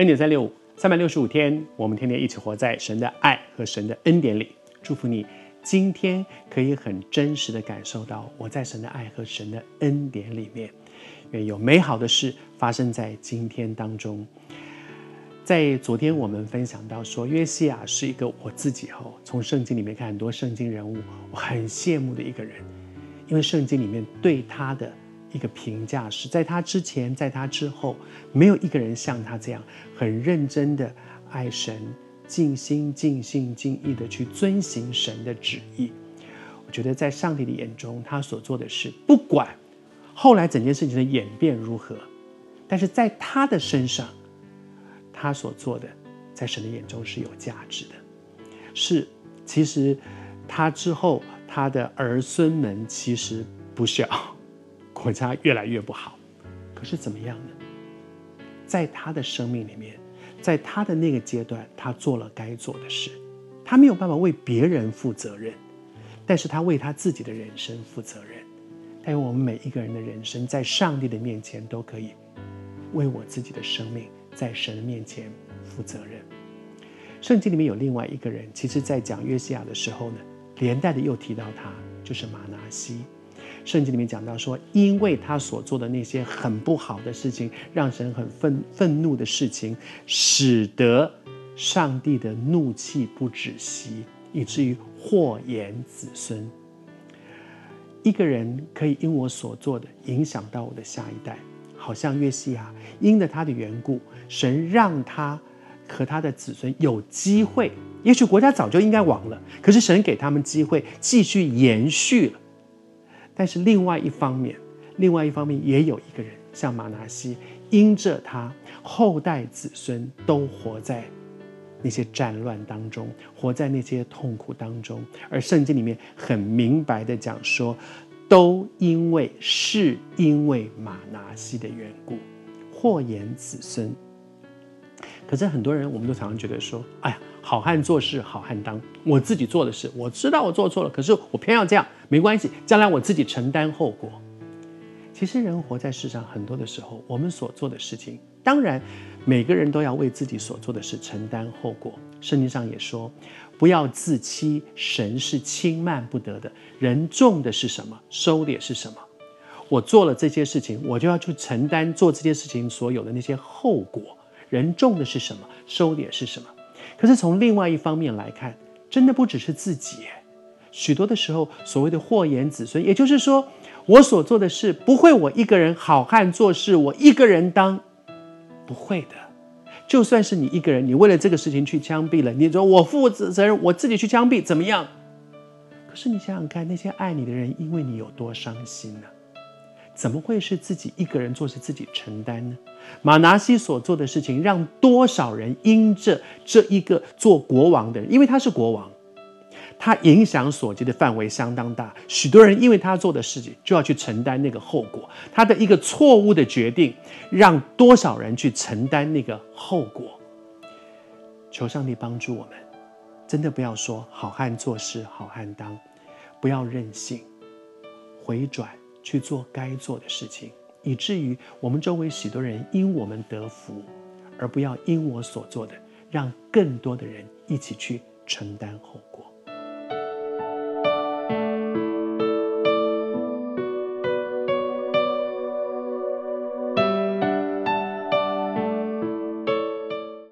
恩典三六五，三百六十五天，我们天天一起活在神的爱和神的恩典里。祝福你，今天可以很真实的感受到我在神的爱和神的恩典里面，愿有美好的事发生在今天当中。在昨天我们分享到说，约西亚是一个我自己哦，从圣经里面看很多圣经人物，我很羡慕的一个人，因为圣经里面对他的。一个评价是在他之前，在他之后，没有一个人像他这样很认真的爱神，尽心尽性尽意的去遵行神的旨意。我觉得在上帝的眼中，他所做的事，不管后来整件事情的演变如何，但是在他的身上，他所做的，在神的眼中是有价值的。是，其实他之后他的儿孙们其实不小。国家越来越不好，可是怎么样呢？在他的生命里面，在他的那个阶段，他做了该做的事。他没有办法为别人负责任，但是他为他自己的人生负责任。但愿我们每一个人的人生，在上帝的面前都可以为我自己的生命，在神的面前负责任。圣经里面有另外一个人，其实在讲约西亚的时候呢，连带的又提到他，就是马拿西。圣经里面讲到说，因为他所做的那些很不好的事情，让神很愤愤怒的事情，使得上帝的怒气不止息，以至于祸延子孙。一个人可以因我所做的影响到我的下一代，好像约西亚，因着他的缘故，神让他和他的子孙有机会。也许国家早就应该亡了，可是神给他们机会继续延续了。但是另外一方面，另外一方面也有一个人，像马拿西，因着他后代子孙都活在那些战乱当中，活在那些痛苦当中，而圣经里面很明白的讲说，都因为是因为马拿西的缘故，祸延子孙。可是很多人，我们都常常觉得说，哎呀。好汉做事好汉当，我自己做的事，我知道我做错了，可是我偏要这样，没关系，将来我自己承担后果。其实人活在世上，很多的时候，我们所做的事情，当然每个人都要为自己所做的事承担后果。圣经上也说，不要自欺，神是轻慢不得的。人种的是什么，收的也是什么。我做了这些事情，我就要去承担做这件事情所有的那些后果。人种的是什么，收的也是什么。可是从另外一方面来看，真的不只是自己。许多的时候，所谓的祸延子孙，也就是说，我所做的事不会我一个人好汉做事，我一个人当，不会的。就算是你一个人，你为了这个事情去枪毙了，你说我负责任，我自己去枪毙，怎么样？可是你想想看，那些爱你的人，因为你有多伤心呢？怎么会是自己一个人做事自己承担呢？马拿西所做的事情，让多少人因着这一个做国王的人，因为他是国王，他影响所及的范围相当大。许多人因为他做的事情，就要去承担那个后果。他的一个错误的决定，让多少人去承担那个后果。求上帝帮助我们，真的不要说好汉做事好汉当，不要任性，回转。去做该做的事情，以至于我们周围许多人因我们得福，而不要因我所做的，让更多的人一起去承担后果。